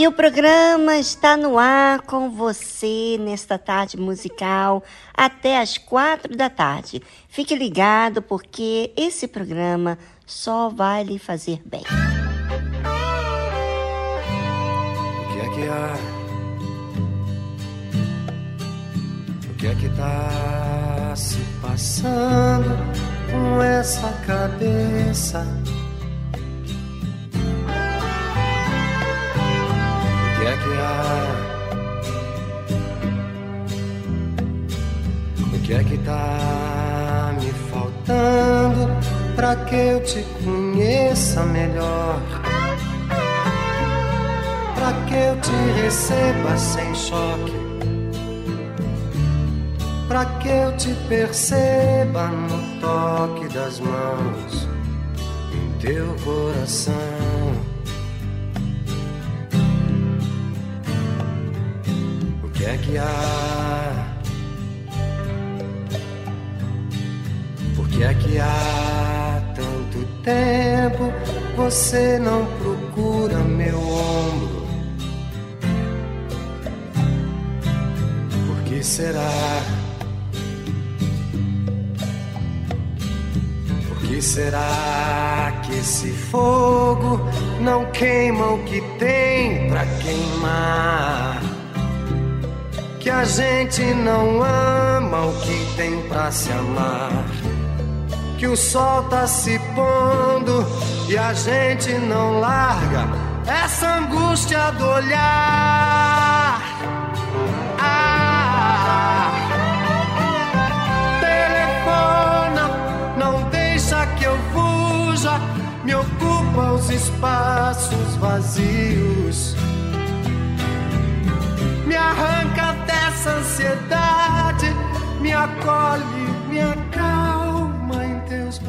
E o programa está no ar com você nesta tarde musical até as quatro da tarde. Fique ligado porque esse programa só vai lhe fazer bem. O que é que há? que é que tá se passando com essa cabeça? Que é que tá me faltando pra que eu te conheça melhor? Pra que eu te receba sem choque? para que eu te perceba no toque das mãos em teu coração. O que é que há? Por que é que há tanto tempo você não procura meu ombro? Por que será? será que esse fogo não queima o que tem pra queimar? Que a gente não ama o que tem pra se amar. Que o sol tá se pondo e a gente não larga essa angústia do olhar. Ah, me ocupa os espaços vazios. Me arranca dessa ansiedade, me acolhe, me acalma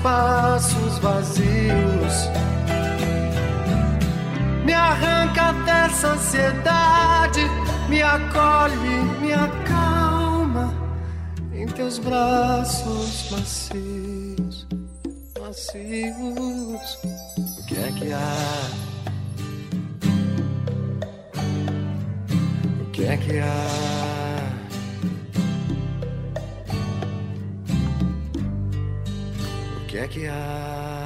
Espaços vazios. Me arranca dessa ansiedade, me acolhe, me acalma em teus braços macios, macios. O que é que há? O que é que há? Que há.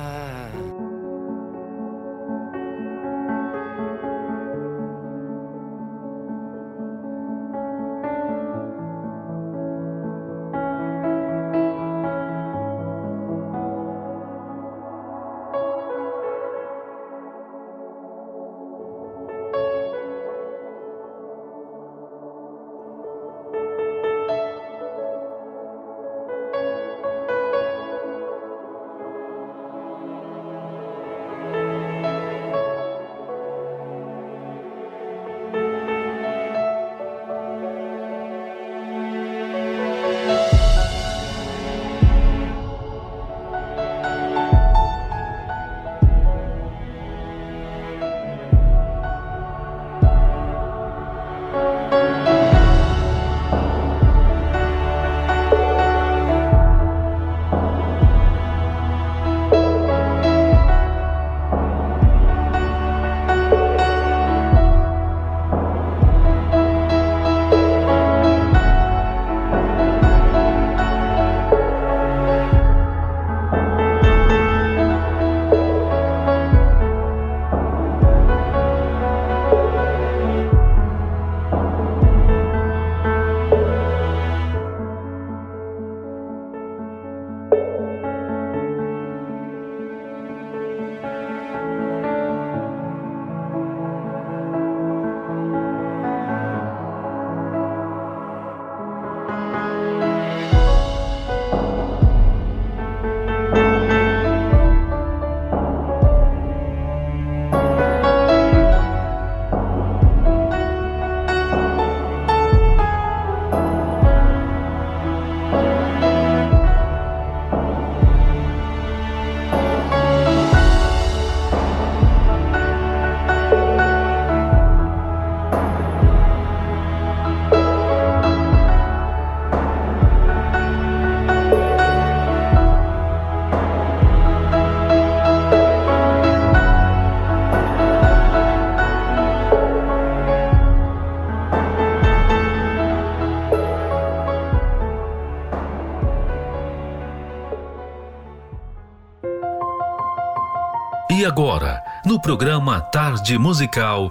E agora, no programa Tarde Musical,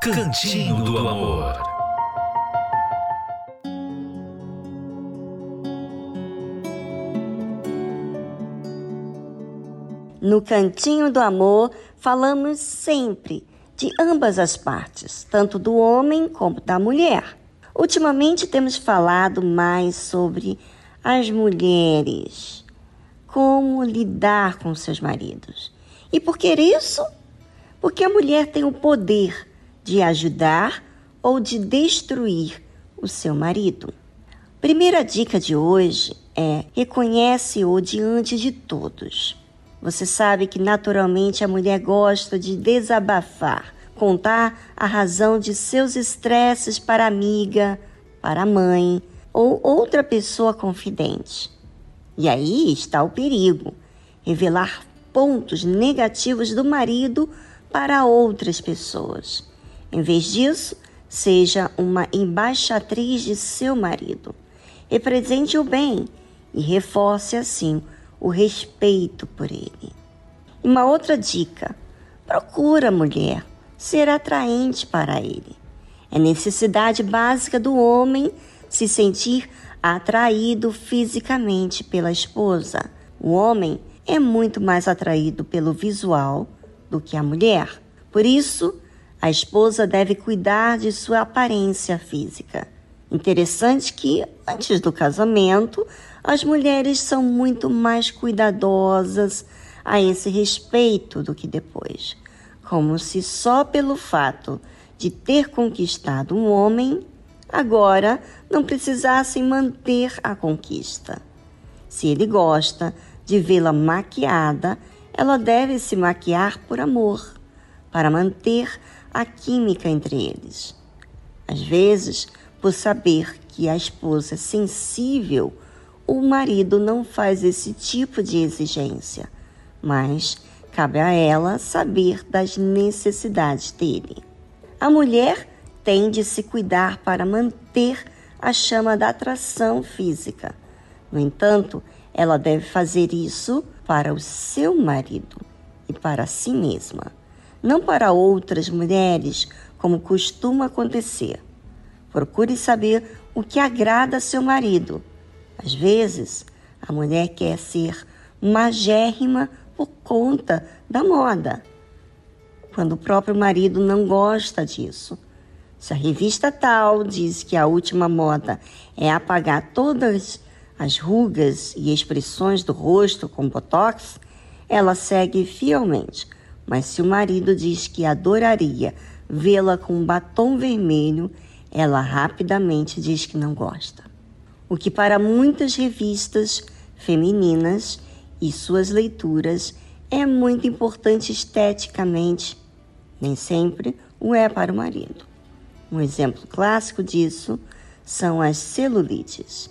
Cantinho do Amor. No Cantinho do Amor, falamos sempre de ambas as partes, tanto do homem como da mulher. Ultimamente temos falado mais sobre as mulheres, como lidar com seus maridos. E por que isso? Porque a mulher tem o poder de ajudar ou de destruir o seu marido. Primeira dica de hoje é: reconhece-o diante de todos. Você sabe que naturalmente a mulher gosta de desabafar, contar a razão de seus estresses para amiga, para mãe ou outra pessoa confidente. E aí está o perigo: revelar pontos negativos do marido para outras pessoas. Em vez disso, seja uma embaixatriz de seu marido. Represente o bem e reforce assim o respeito por ele. Uma outra dica: procura, mulher, ser atraente para ele. É necessidade básica do homem se sentir atraído fisicamente pela esposa. O homem é muito mais atraído pelo visual do que a mulher. Por isso, a esposa deve cuidar de sua aparência física. Interessante que, antes do casamento, as mulheres são muito mais cuidadosas a esse respeito do que depois, como se só pelo fato de ter conquistado um homem, agora não precisassem manter a conquista. Se ele gosta de vê-la maquiada, ela deve se maquiar por amor, para manter a química entre eles. Às vezes, por saber que a esposa é sensível o marido não faz esse tipo de exigência, mas cabe a ela saber das necessidades dele. A mulher tem de se cuidar para manter a chama da atração física. No entanto, ela deve fazer isso para o seu marido e para si mesma, não para outras mulheres, como costuma acontecer. Procure saber o que agrada seu marido às vezes, a mulher quer ser magérrima por conta da moda, quando o próprio marido não gosta disso. Se a revista tal diz que a última moda é apagar todas as rugas e expressões do rosto com botox, ela segue fielmente. Mas se o marido diz que adoraria vê-la com um batom vermelho, ela rapidamente diz que não gosta o que para muitas revistas femininas e suas leituras é muito importante esteticamente, nem sempre o é para o marido. Um exemplo clássico disso são as celulites.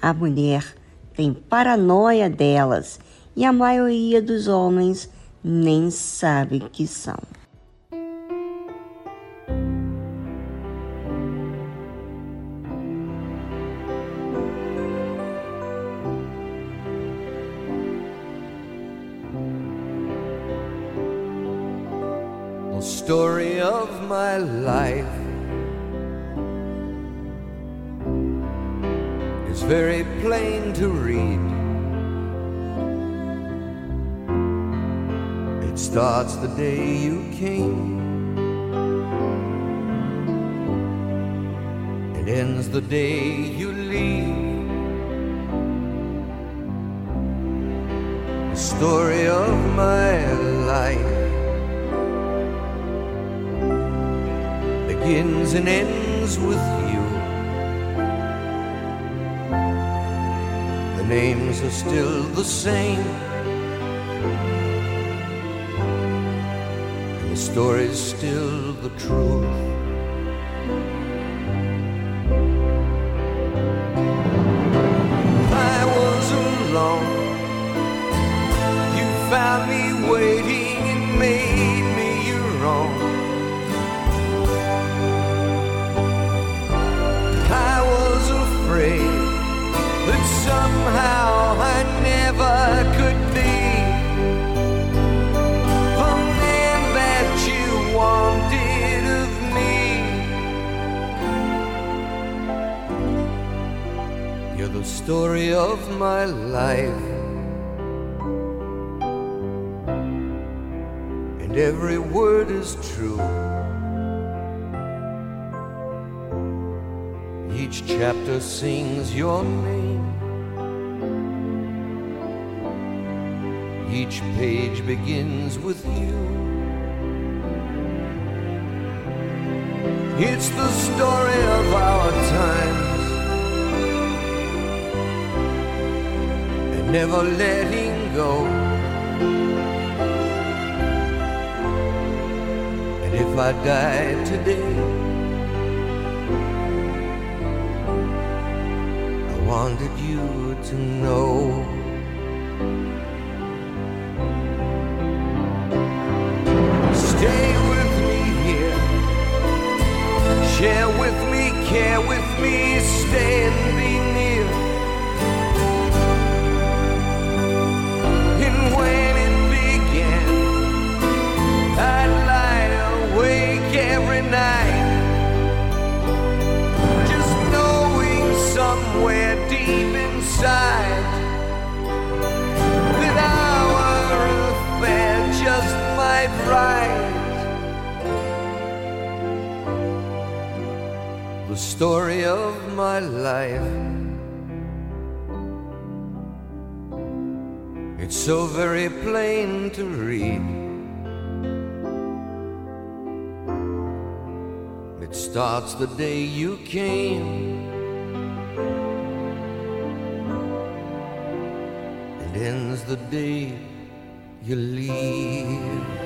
A mulher tem paranoia delas e a maioria dos homens nem sabe que são. story of my life is very plain to read. It starts the day you came. It ends the day you leave. The story of my life begins and ends with you. Names are still the same. And the story's still the truth. I was alone. You found me waiting and made story of my life. And every word is true. Each chapter sings your name. Each page begins with you. It's the story of our times never letting go. And if I die today, I wanted you to know. Stay with me here. Share with me, care with me, stay somewhere deep inside that our affair just might right. The story of my life. It's so very plain to read. It starts the day you came the day you leave.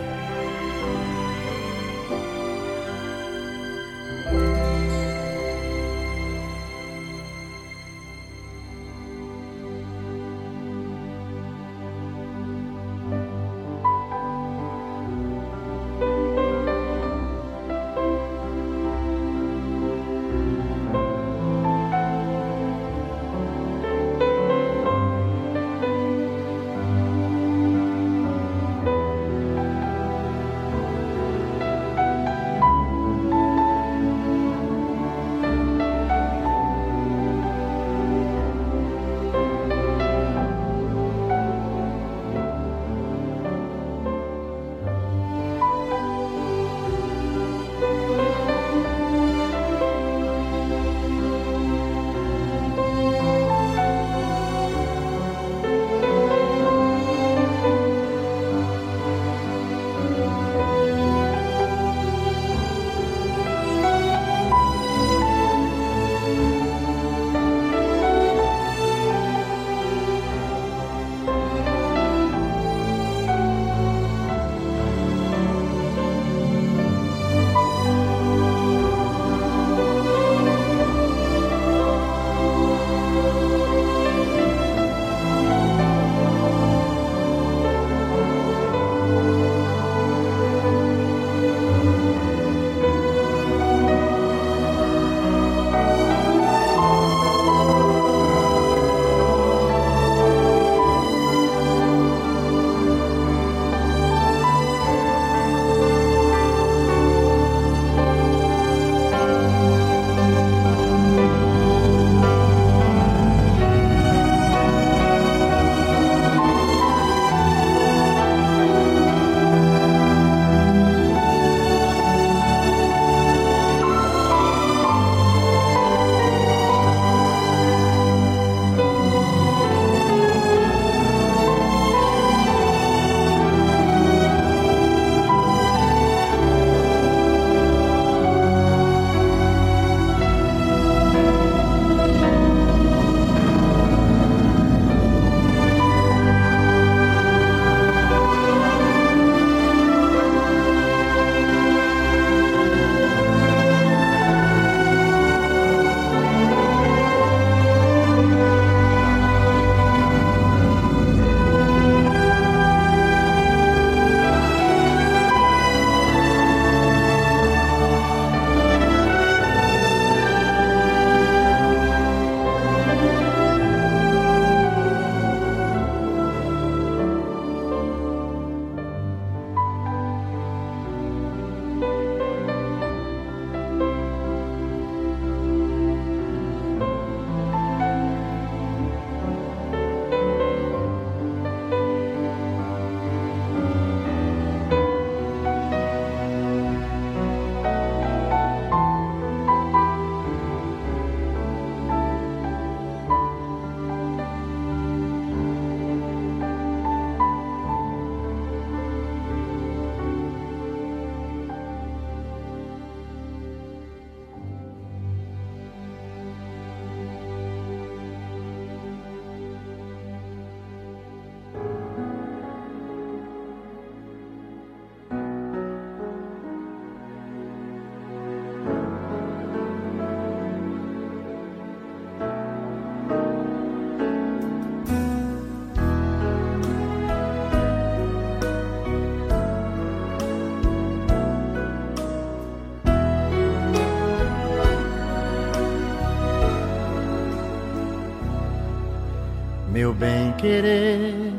Meu bem querer,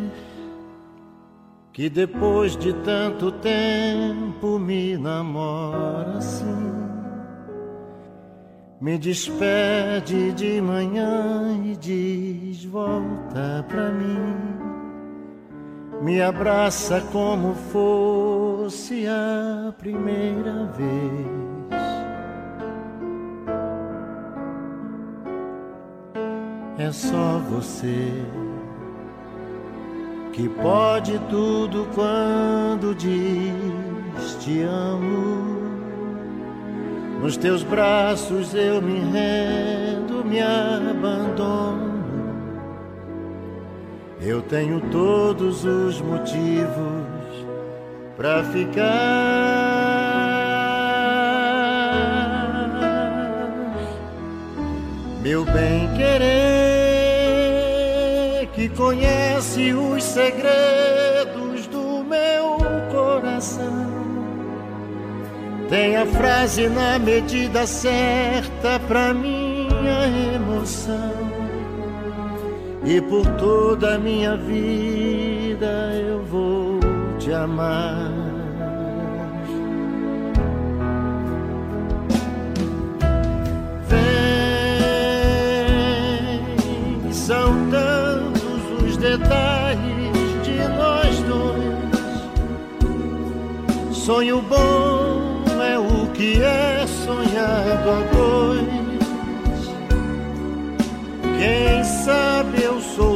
que depois de tanto tempo me namora assim. Me despede de manhã e diz: volta pra mim. Me abraça como fosse a primeira vez é só você que pode tudo quando diz te amo. Nos teus braços eu me rendo, me abandono. Eu tenho todos os motivos para ficar. Meu bem querer, que conhece os segredos do meu coração. Tem a frase na medida certa pra minha emoção. E por toda a minha vida eu vou te amar. Detalhes de nós dois. Sonho bom é o que é sonhado a dois. Quem sabe eu sou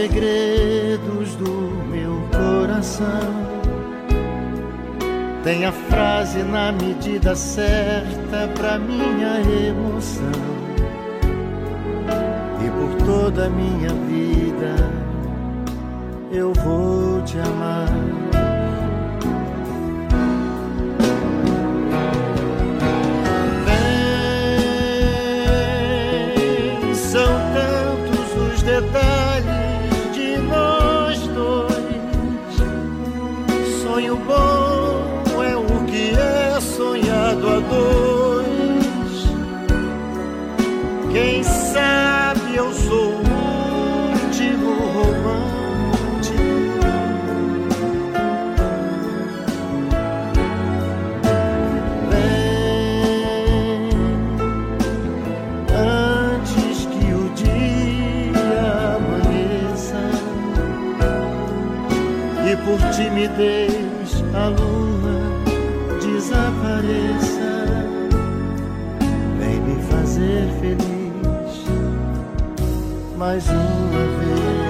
segredos do meu coração. Tem a frase na medida certa pra minha emoção. E por toda a minha vida eu vou te amar. Dois. Quem sabe eu sou o último romântico. Vem antes que o dia amanheça e por timidez a lua mais uma vez.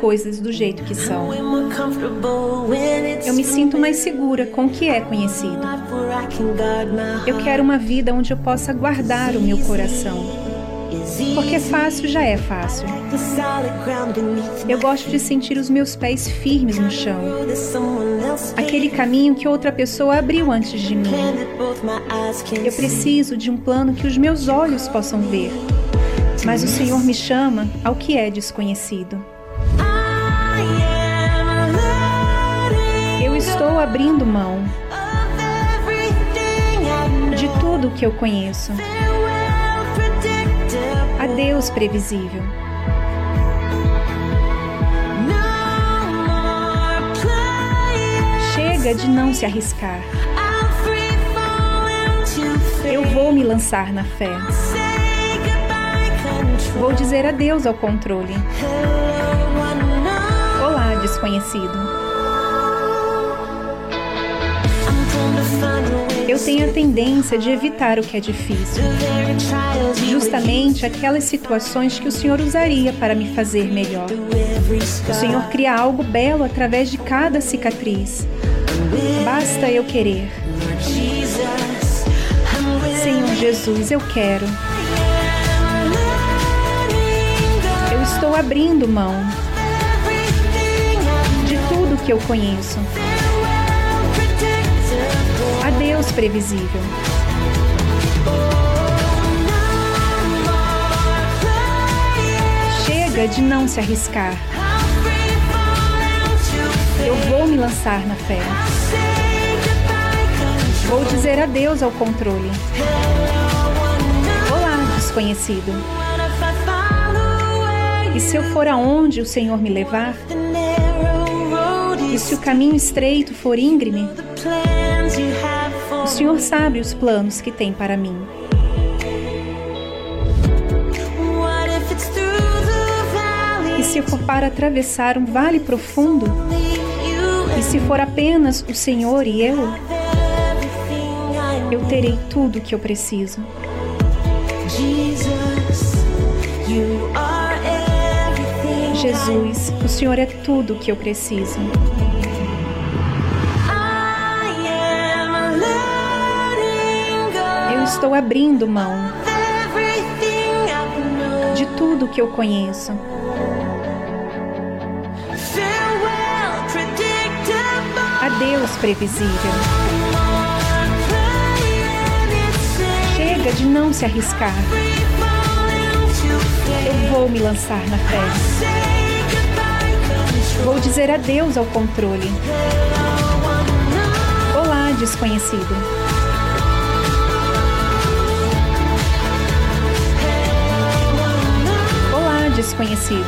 Coisas do jeito que são. Eu me sinto mais segura com o que é conhecido. Eu quero uma vida onde eu possa guardar o meu coração. Porque fácil já é fácil. Eu gosto de sentir os meus pés firmes no chão. Aquele caminho que outra pessoa abriu antes de mim. Eu preciso de um plano que os meus olhos possam ver. Mas o Senhor me chama ao que é desconhecido. Estou abrindo mão de tudo que eu conheço. Adeus, previsível. Chega de não se arriscar. Eu vou me lançar na fé. Vou dizer adeus ao controle. Olá, desconhecido. Eu tenho a tendência de evitar o que é difícil, justamente aquelas situações que o Senhor usaria para me fazer melhor. O Senhor cria algo belo através de cada cicatriz. Basta eu querer. Senhor Jesus, eu quero. Eu estou abrindo mão de tudo que eu conheço previsível. Chega de não se arriscar. Eu vou me lançar na fé. Vou dizer adeus ao controle. Olá, desconhecido. E se eu for aonde o Senhor me levar? E se o caminho estreito for íngreme? O Senhor sabe os planos que tem para mim. E se for para atravessar um vale profundo? E se for apenas o Senhor e eu? Eu terei tudo o que eu preciso. Jesus, o Senhor é tudo o que eu preciso. Estou abrindo mão de tudo que eu conheço. Adeus, previsível. Chega de não se arriscar. Eu vou me lançar na fé. Vou dizer adeus ao controle. Olá, desconhecido. Desconhecido.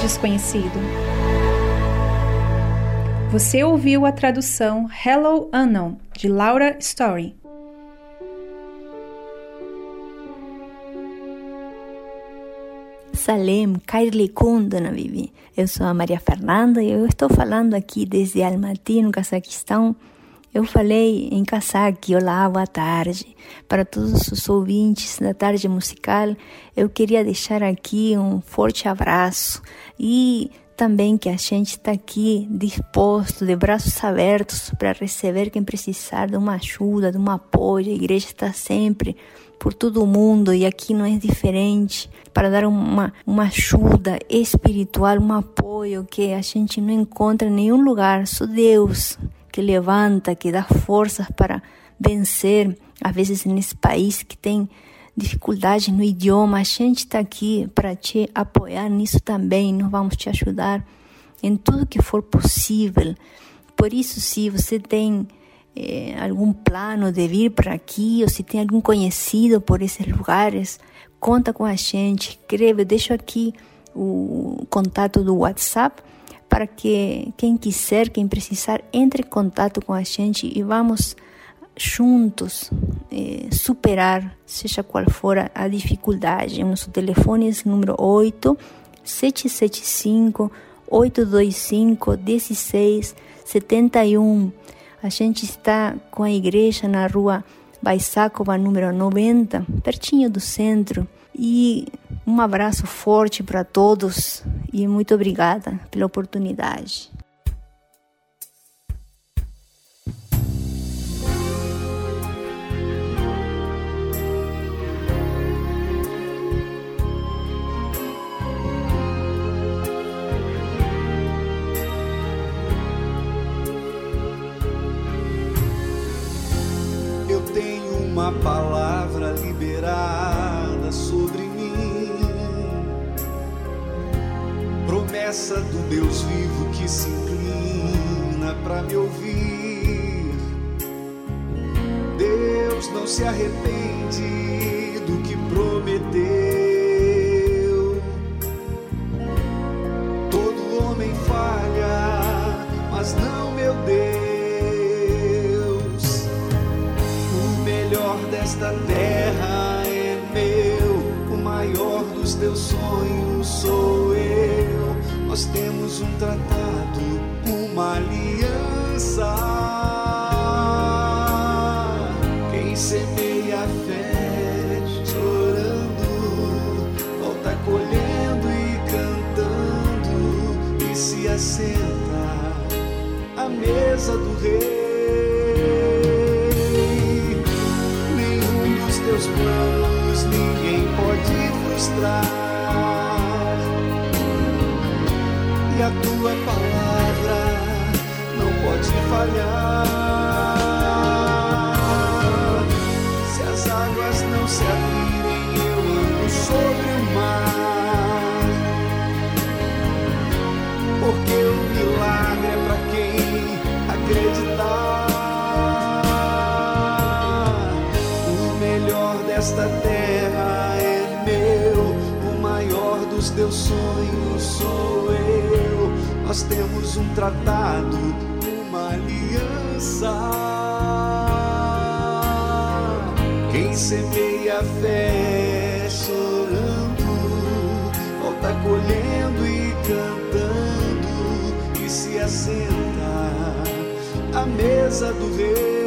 Desconhecido. Você ouviu a tradução Hello Unknown de Laura Story. Salem, Kairli Kundana, Vivi. Eu sou a Maria Fernanda e eu estou falando aqui desde Almaty, no Cazaquistão. Eu falei em Kazakh, olá, boa tarde. Para todos os ouvintes da tarde musical, eu queria deixar aqui um forte abraço e também que a gente está aqui disposto, de braços abertos, para receber quem precisar de uma ajuda, de um apoio. A igreja está sempre por todo o mundo e aqui não é diferente para dar uma, uma ajuda espiritual, um apoio que a gente não encontra em nenhum lugar, só Deus que levanta, que dá forças para vencer, às vezes nesse país que tem dificuldade no idioma, a gente está aqui para te apoiar nisso também, nós vamos te ajudar em tudo que for possível. Por isso, se você tem eh, algum plano de vir para aqui, ou se tem algum conhecido por esses lugares, conta com a gente, escreve, eu deixo aqui o contato do WhatsApp para que quem quiser, quem precisar, entre em contato com a gente e vamos juntos eh, superar, seja qual for a dificuldade. Nosso telefone é número 8 775 825 1671. A gente está com a igreja na rua Baisakova, número 90, pertinho do centro. E um abraço forte para todos e muito obrigada pela oportunidade. uma palavra liberada Promessa do Deus vivo que se inclina para me ouvir. Deus não se arrepende do que prometeu. esta terra é meu, o maior dos teus sonhos sou eu. Nós temos um tratado, uma aliança. Quem semeia a fé, chorando, volta colhendo e cantando, e se assenta à mesa do rei. teus planos ninguém pode frustrar. E a tua palavra não pode falhar. Se as águas não se abrirem, eu ando sobre o mar. Porque o milagre é para quem acreditar. esta terra é meu, o maior dos teus sonhos sou eu. Nós temos um tratado, uma aliança. Quem semeia a fé chorando, volta colhendo e cantando, e se assenta à mesa do rei.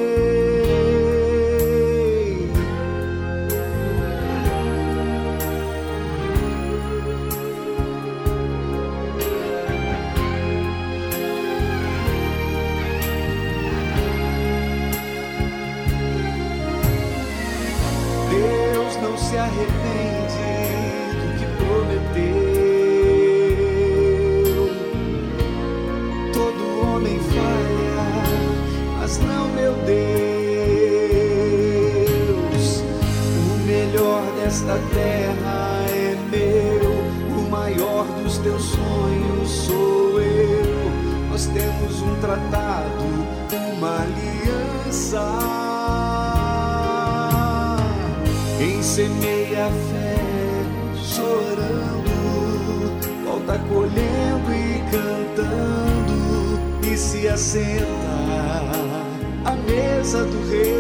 casa do rei.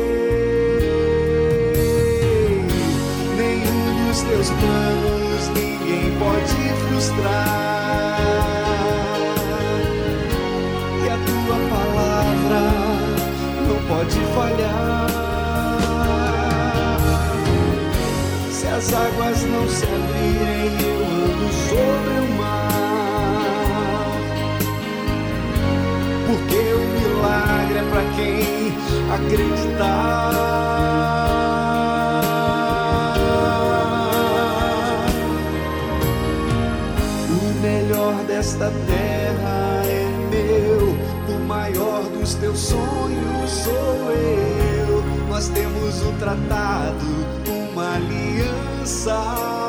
Nenhum dos teus planos ninguém pode frustrar. E a tua palavra não pode falhar. Se as águas não se abrirem, eu ando sobre o mar. Porque o milagre é para quem acreditar. O melhor desta terra é meu, o maior dos teus sonhos sou eu. Nós temos um tratado, uma aliança.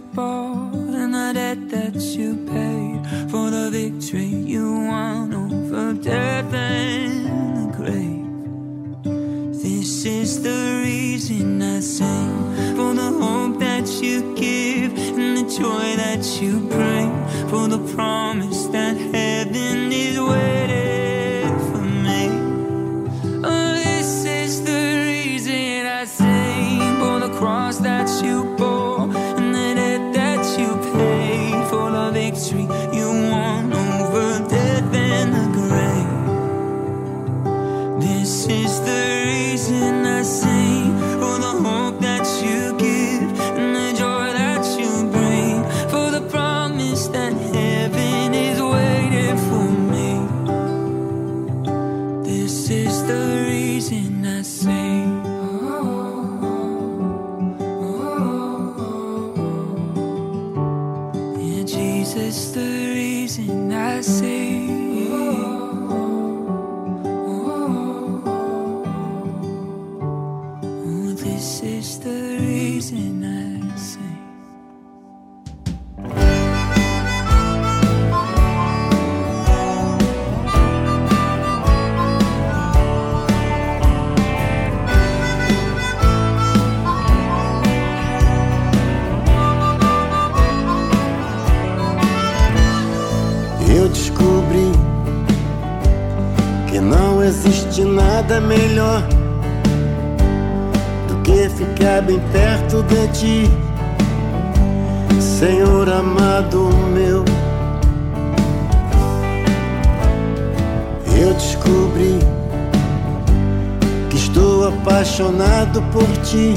bought and the debt that you paid for the victory you won over death and the grave. This is the reason I sing for the hope that you give and the joy that you bring for the promise that heaven is waiting. Melhor do que ficar bem perto de ti, Senhor amado meu. Eu descobri que estou apaixonado por ti,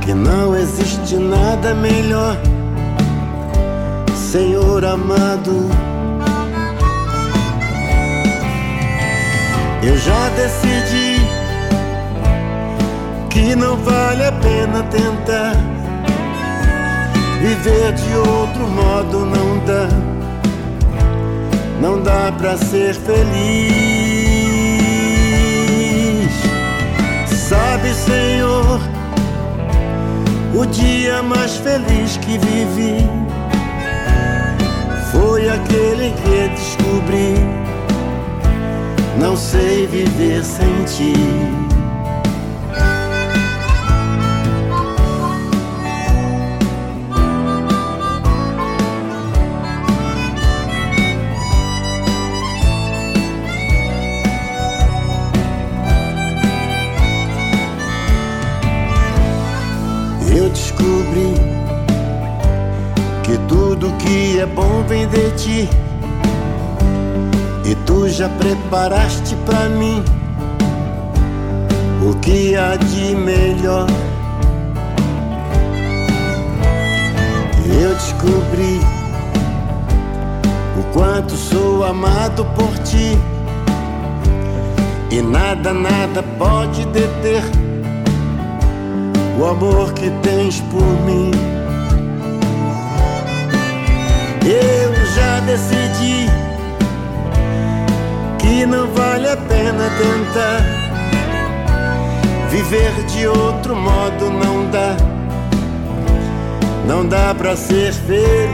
que não existe nada melhor. Senhor amado. Eu já decidi que não vale a pena tentar viver de outro modo, não dá, não dá pra ser feliz. Sabe, Senhor, o dia mais feliz que vivi foi aquele que descobri. Não sei viver sem ti. Eu descobri que tudo que é bom vem de ti. E tu já preparaste pra mim o que há de melhor. Eu descobri o quanto sou amado por ti. E nada, nada pode deter o amor que tens por mim. Eu já decidi que não vale a pena tentar viver de outro modo, não dá, não dá pra ser feliz.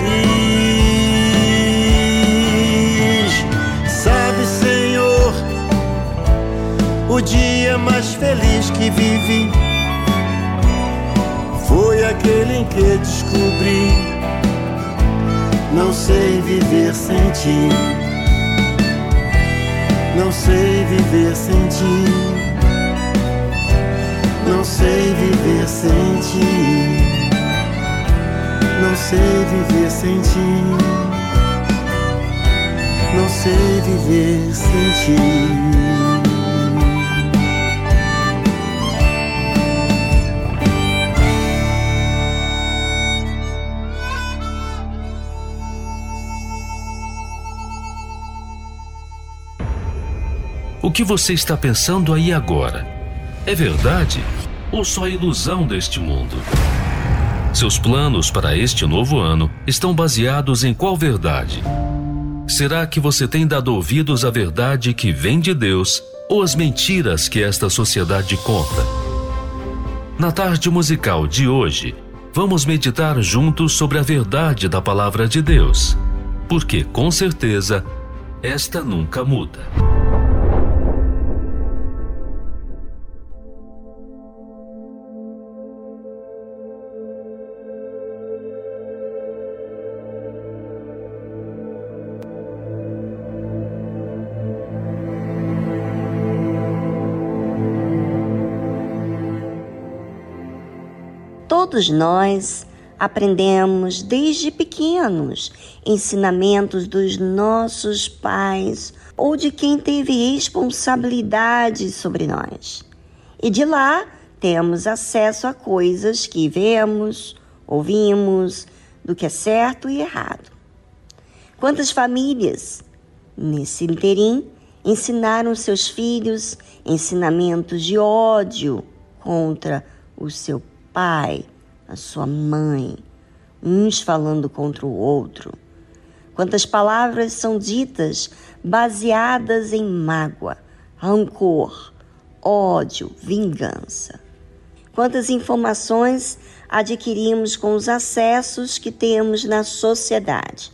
Sabe, Senhor, o dia mais feliz que vivi foi aquele em que descobri não sei viver sem ti. Não sei viver sem ti. Não sei viver sem ti. Não sei viver sem ti. Não sei viver sem ti. Que você está pensando aí agora? É verdade ou só ilusão deste mundo? Seus planos para este novo ano estão baseados em qual verdade? Será que você tem dado ouvidos à verdade que vem de Deus ou às mentiras que esta sociedade conta? Na tarde musical de hoje, vamos meditar juntos sobre a verdade da palavra de Deus, porque com certeza esta nunca muda. Todos nós aprendemos desde pequenos ensinamentos dos nossos pais ou de quem teve responsabilidade sobre nós. E de lá temos acesso a coisas que vemos, ouvimos, do que é certo e errado. Quantas famílias, nesse interim, ensinaram seus filhos ensinamentos de ódio contra o seu pai, a sua mãe, uns falando contra o outro. Quantas palavras são ditas baseadas em mágoa, rancor, ódio, vingança. Quantas informações adquirimos com os acessos que temos na sociedade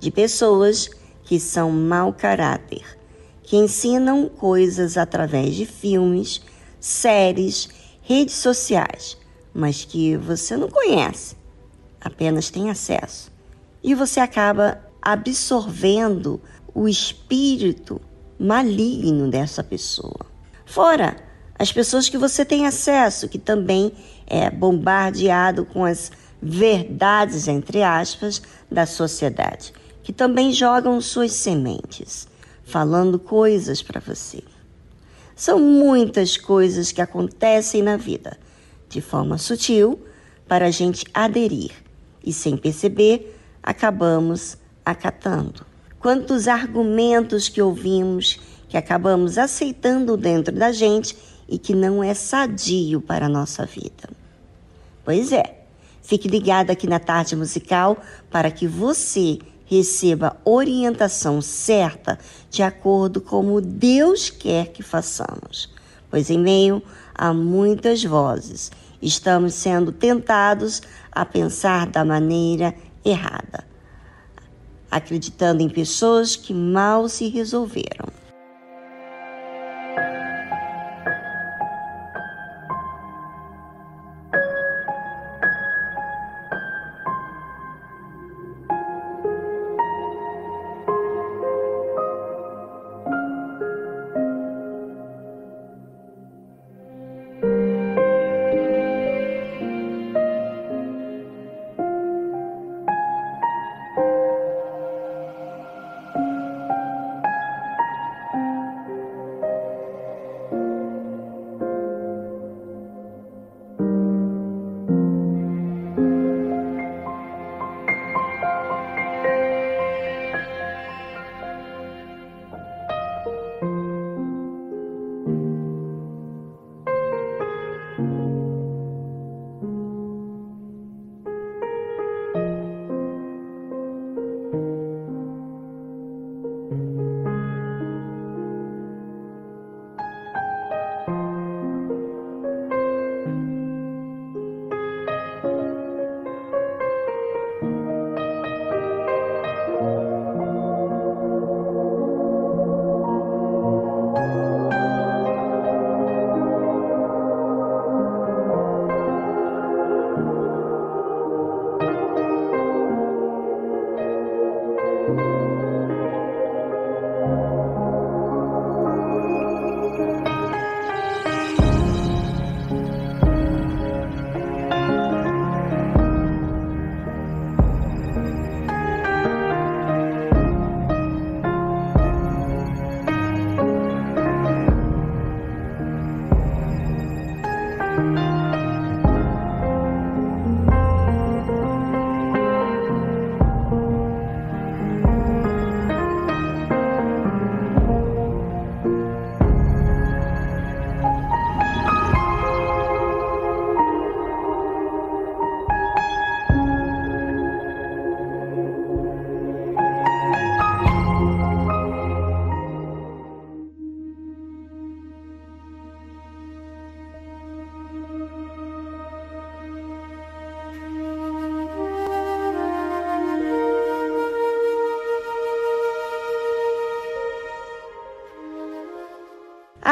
de pessoas que são mau caráter, que ensinam coisas através de filmes, séries, redes sociais, mas que você não conhece, apenas tem acesso. E você acaba absorvendo o espírito maligno dessa pessoa. Fora as pessoas que você tem acesso, que também é bombardeado com as verdades, entre aspas, da sociedade, que também jogam suas sementes, falando coisas para você. São muitas coisas que acontecem na vida, de forma sutil, para a gente aderir e, sem perceber, acabamos acatando. Quantos argumentos que ouvimos que acabamos aceitando dentro da gente e que não é sadio para a nossa vida. Pois é, fique ligado aqui na tarde musical para que você receba orientação certa de acordo como Deus quer que façamos. Pois em meio a muitas vozes, estamos sendo tentados a pensar da maneira errada, acreditando em pessoas que mal se resolveram.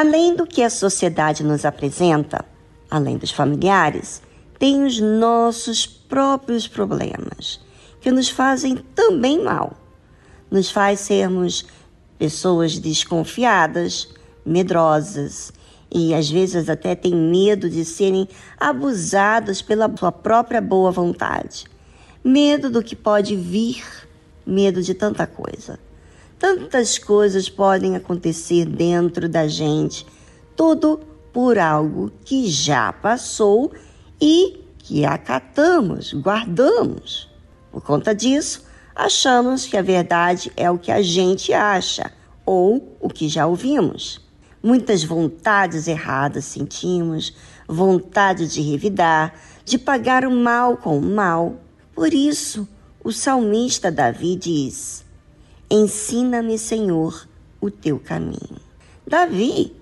Além do que a sociedade nos apresenta, além dos familiares, tem os nossos próprios problemas, que nos fazem também mal. Nos faz sermos pessoas desconfiadas, medrosas, e às vezes até têm medo de serem abusados pela sua própria boa vontade. Medo do que pode vir, medo de tanta coisa. Tantas coisas podem acontecer dentro da gente, tudo por algo que já passou e que acatamos, guardamos. Por conta disso, achamos que a verdade é o que a gente acha ou o que já ouvimos. Muitas vontades erradas sentimos, vontade de revidar, de pagar o mal com o mal. Por isso, o salmista Davi diz: Ensina-me, Senhor, o teu caminho. Davi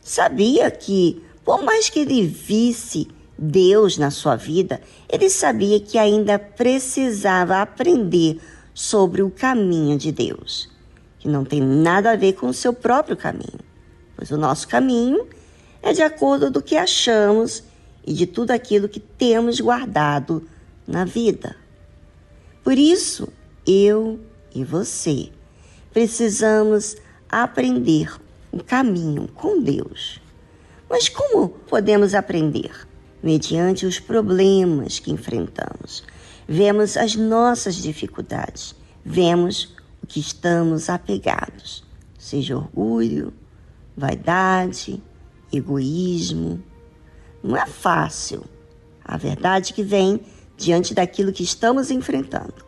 sabia que, por mais que ele visse Deus na sua vida, ele sabia que ainda precisava aprender sobre o caminho de Deus, que não tem nada a ver com o seu próprio caminho pois o nosso caminho é de acordo do que achamos e de tudo aquilo que temos guardado na vida. Por isso, eu e você precisamos aprender o caminho com Deus. Mas como podemos aprender? Mediante os problemas que enfrentamos. Vemos as nossas dificuldades, vemos o que estamos apegados, seja orgulho, vaidade, egoísmo. Não é fácil. A verdade que vem diante daquilo que estamos enfrentando.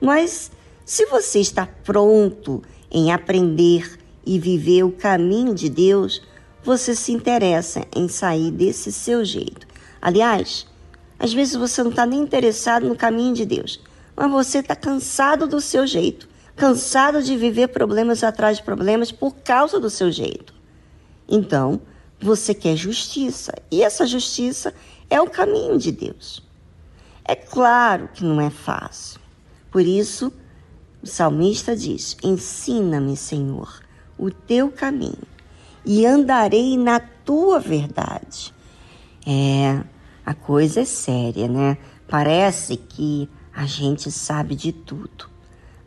Mas se você está pronto em aprender e viver o caminho de Deus, você se interessa em sair desse seu jeito. Aliás, às vezes você não está nem interessado no caminho de Deus, mas você está cansado do seu jeito, cansado de viver problemas atrás de problemas por causa do seu jeito. Então, você quer justiça, e essa justiça é o caminho de Deus. É claro que não é fácil. Por isso, o salmista diz: Ensina-me, Senhor, o teu caminho, e andarei na tua verdade. É, a coisa é séria, né? Parece que a gente sabe de tudo.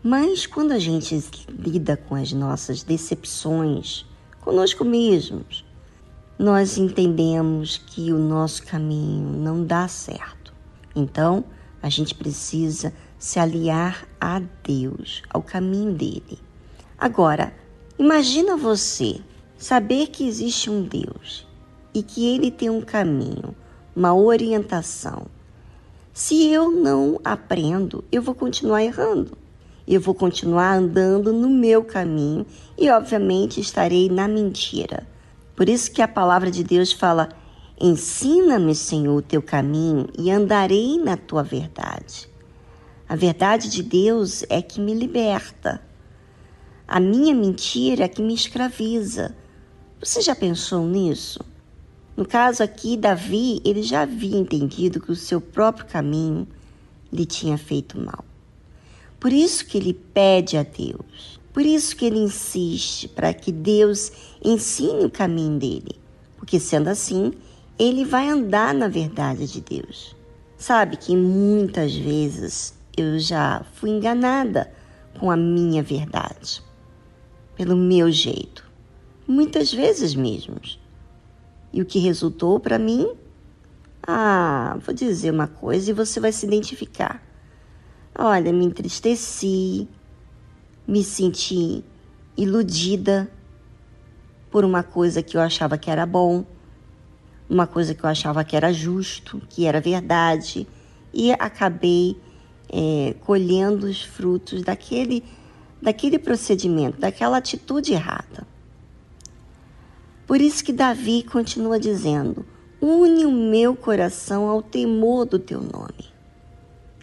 Mas quando a gente lida com as nossas decepções, conosco mesmos, nós entendemos que o nosso caminho não dá certo. Então, a gente precisa se aliar a Deus, ao caminho dele. Agora, imagina você saber que existe um Deus e que ele tem um caminho, uma orientação. Se eu não aprendo, eu vou continuar errando eu vou continuar andando no meu caminho e, obviamente, estarei na mentira. Por isso que a palavra de Deus fala: Ensina-me, Senhor, o teu caminho e andarei na tua verdade. A verdade de Deus é que me liberta. A minha mentira é que me escraviza. Você já pensou nisso? No caso aqui, Davi, ele já havia entendido que o seu próprio caminho lhe tinha feito mal. Por isso que ele pede a Deus. Por isso que ele insiste para que Deus ensine o caminho dele. Porque sendo assim, ele vai andar na verdade de Deus. Sabe que muitas vezes eu já fui enganada com a minha verdade, pelo meu jeito. Muitas vezes mesmo. E o que resultou para mim? Ah, vou dizer uma coisa e você vai se identificar. Olha, me entristeci, me senti iludida por uma coisa que eu achava que era bom, uma coisa que eu achava que era justo, que era verdade, e acabei é, colhendo os frutos daquele, daquele procedimento, daquela atitude errada. Por isso que Davi continua dizendo: une o meu coração ao temor do teu nome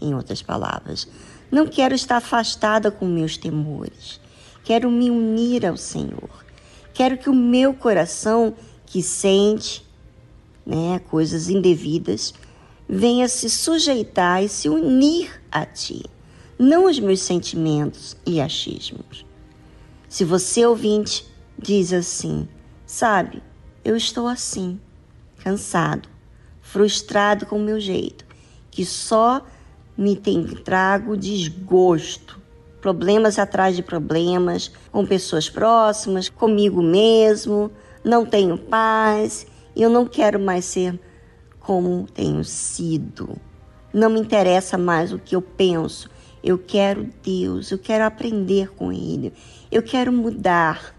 em outras palavras. Não quero estar afastada com meus temores. Quero me unir ao Senhor. Quero que o meu coração, que sente né, coisas indevidas, venha se sujeitar e se unir a Ti, não os meus sentimentos e achismos. Se você, ouvinte, diz assim, sabe, eu estou assim, cansado, frustrado com o meu jeito, que só me tem trago desgosto, problemas atrás de problemas, com pessoas próximas, comigo mesmo. não tenho paz, eu não quero mais ser como tenho sido. Não me interessa mais o que eu penso. Eu quero Deus, eu quero aprender com Ele, eu quero mudar.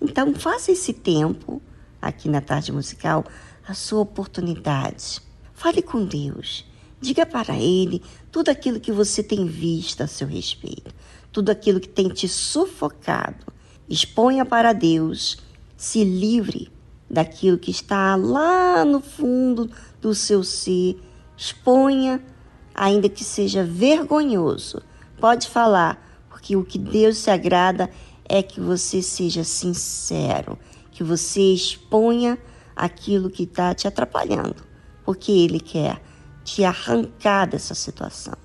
Então, faça esse tempo, aqui na tarde musical, a sua oportunidade. Fale com Deus. Diga para Ele tudo aquilo que você tem visto a seu respeito, tudo aquilo que tem te sufocado. Exponha para Deus, se livre daquilo que está lá no fundo do seu ser. Exponha, ainda que seja vergonhoso. Pode falar, porque o que Deus se agrada é que você seja sincero, que você exponha aquilo que está te atrapalhando, porque Ele quer te arrancar dessa situação.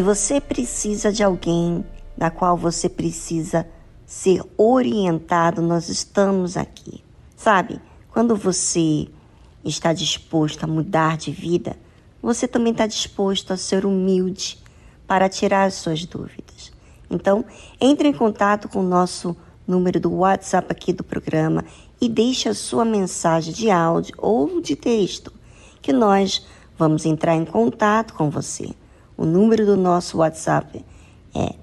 Se você precisa de alguém da qual você precisa ser orientado, nós estamos aqui. Sabe, quando você está disposto a mudar de vida, você também está disposto a ser humilde para tirar as suas dúvidas. Então, entre em contato com o nosso número do WhatsApp aqui do programa e deixe a sua mensagem de áudio ou de texto, que nós vamos entrar em contato com você. O número do nosso WhatsApp é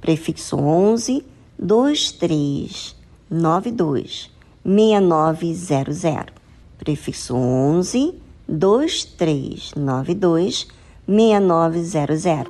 prefixo 11 2392 6900. Prefixo 11 2392 6900.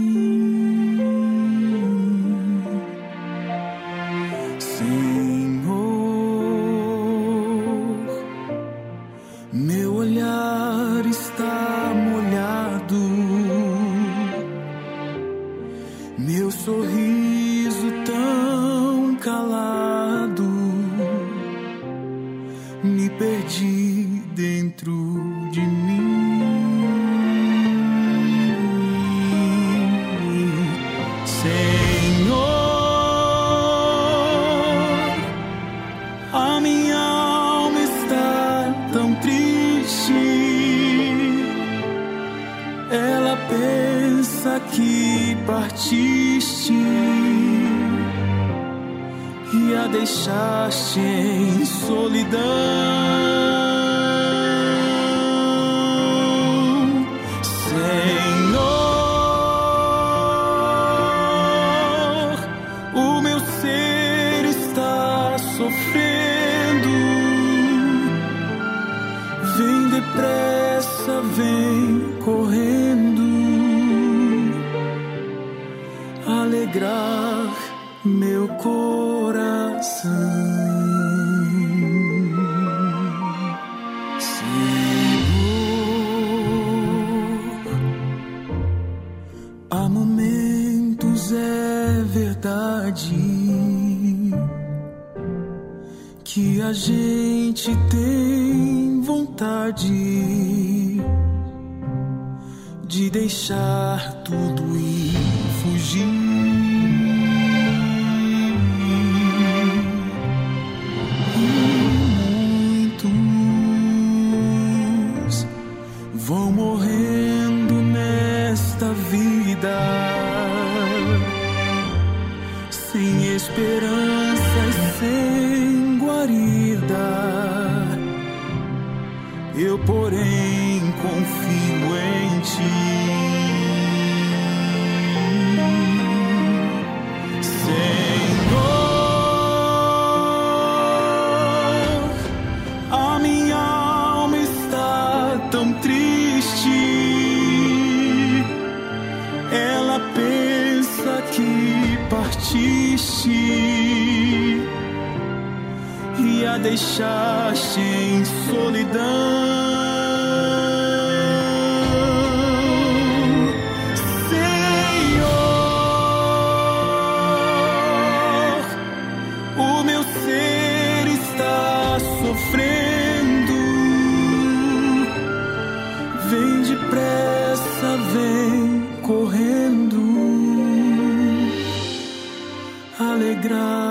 deixaste em solidão. Senhor, o meu ser está sofrendo. Vem depressa, vem correndo. Alegrar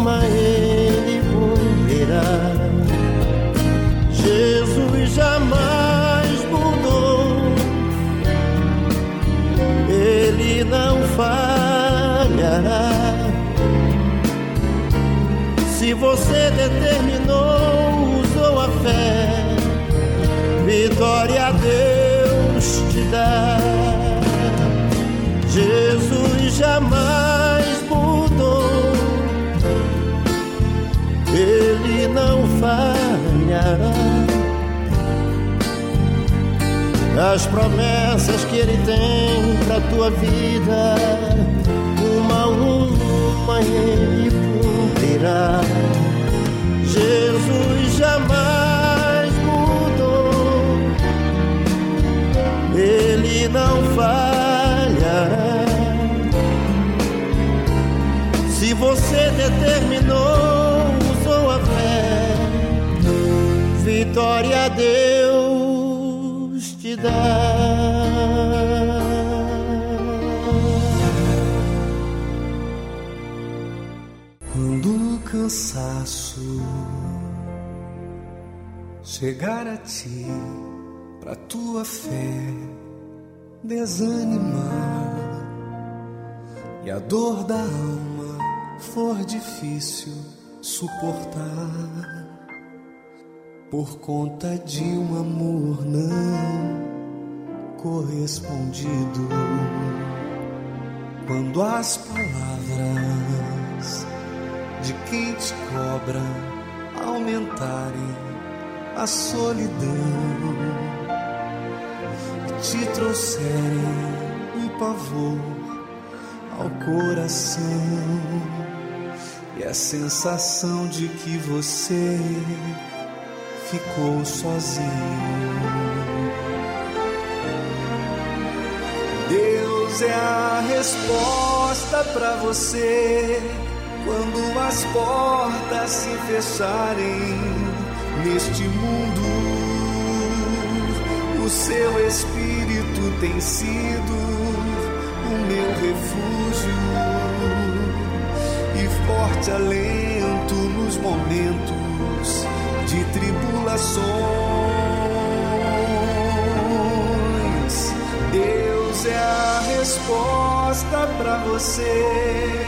uma a uma Ele cumprirá. Jesus jamais mudou, Ele não falhará. Se você determinou, usou a fé, vitória a Deus te dá. Jesus jamais falhará. As promessas que Ele tem pra tua vida, uma a uma Ele cumprirá. Jesus jamais mudou, Ele não falhará Deus te dá. Quando o cansaço chegar a ti, pra tua fé desanimar e a dor da alma for difícil suportar por conta de um amor não correspondido. Quando as palavras de quem te cobra aumentarem a solidão te trouxerem um pavor ao coração e a sensação de que você ficou sozinho. Deus é a resposta para você quando as portas se fecharem neste mundo. O seu espírito tem sido o meu refúgio e forte alento nos momentos de tribulações. Deus é a resposta para você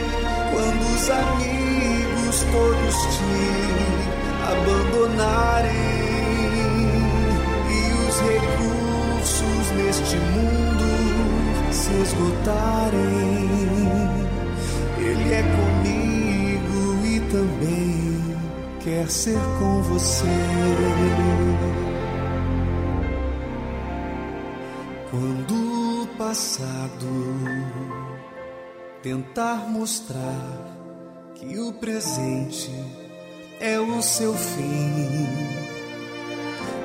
quando os amigos todos te abandonarem e os recursos neste mundo se esgotarem. Ele é comigo e também quer ser com você. Quando o passado tentar mostrar que o presente é o seu fim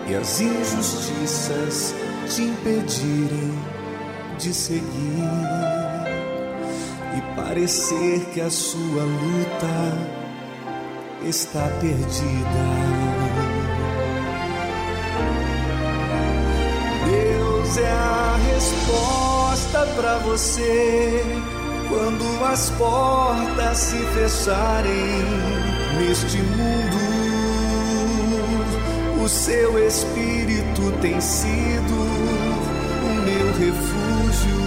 e as injustiças te impedirem de seguir e parecer que a sua luta está perdida. Deus é a resposta para você quando as portas se fecharem neste mundo, o seu espírito tem sido o meu refúgio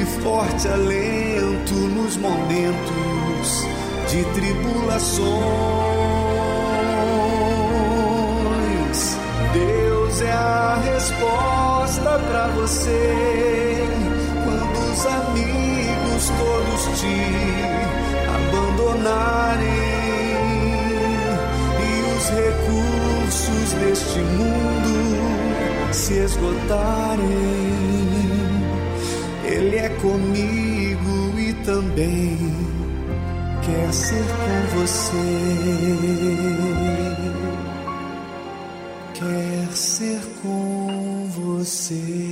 e forte alento nos momentos de tribulações. Deus é a resposta para você os amigos todos te abandonarem e os recursos deste mundo se esgotarem. Ele é comigo e também quer ser com você. Quer ser com você.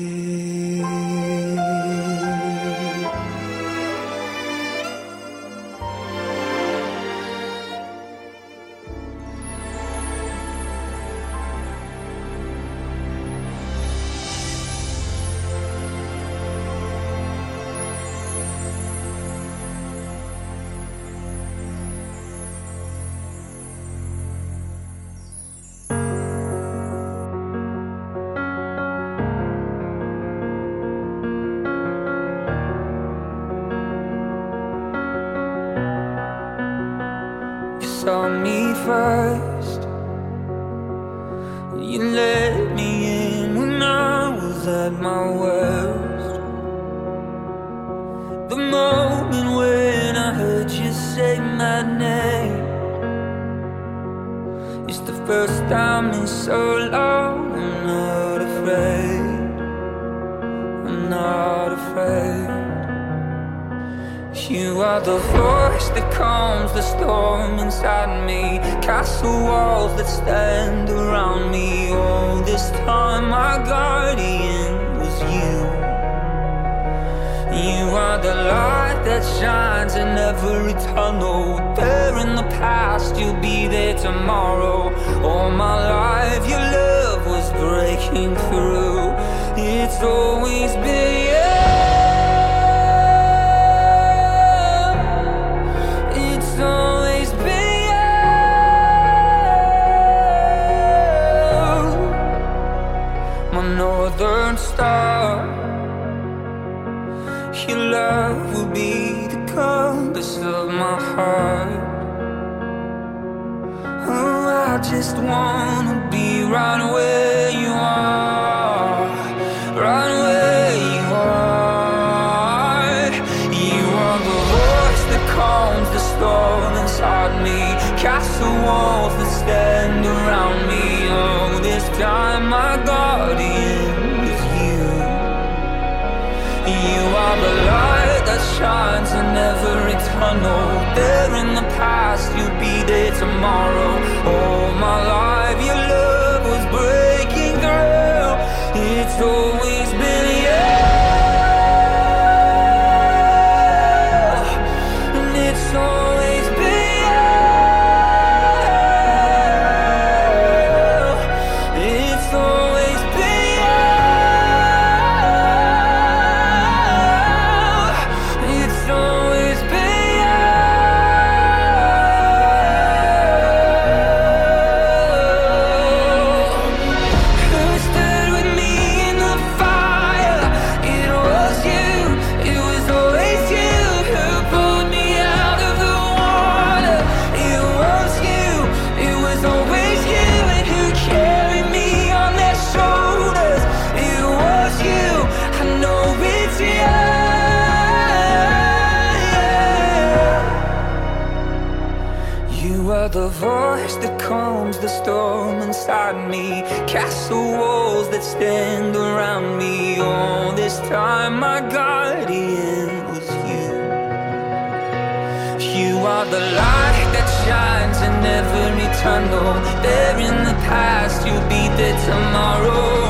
Tunnel. There in the past, you'll be there tomorrow.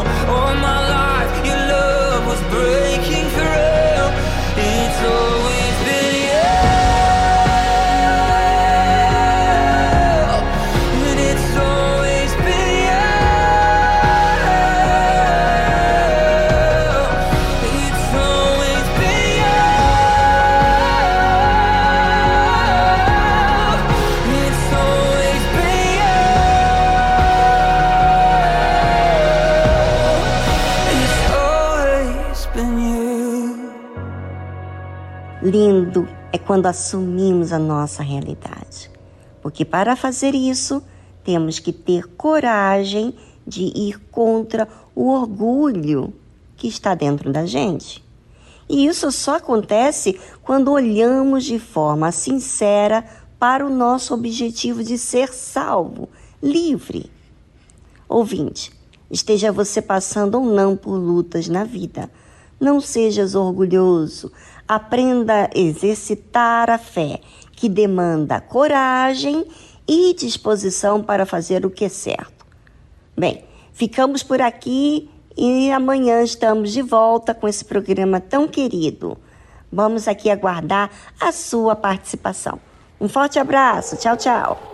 Lindo é quando assumimos a nossa realidade. Porque para fazer isso, temos que ter coragem de ir contra o orgulho que está dentro da gente. E isso só acontece quando olhamos de forma sincera para o nosso objetivo de ser salvo, livre. Ouvinte, esteja você passando ou não por lutas na vida, não sejas orgulhoso, aprenda a exercitar a fé, que demanda coragem e disposição para fazer o que é certo. Bem, ficamos por aqui e amanhã estamos de volta com esse programa tão querido. Vamos aqui aguardar a sua participação. Um forte abraço. Tchau, tchau.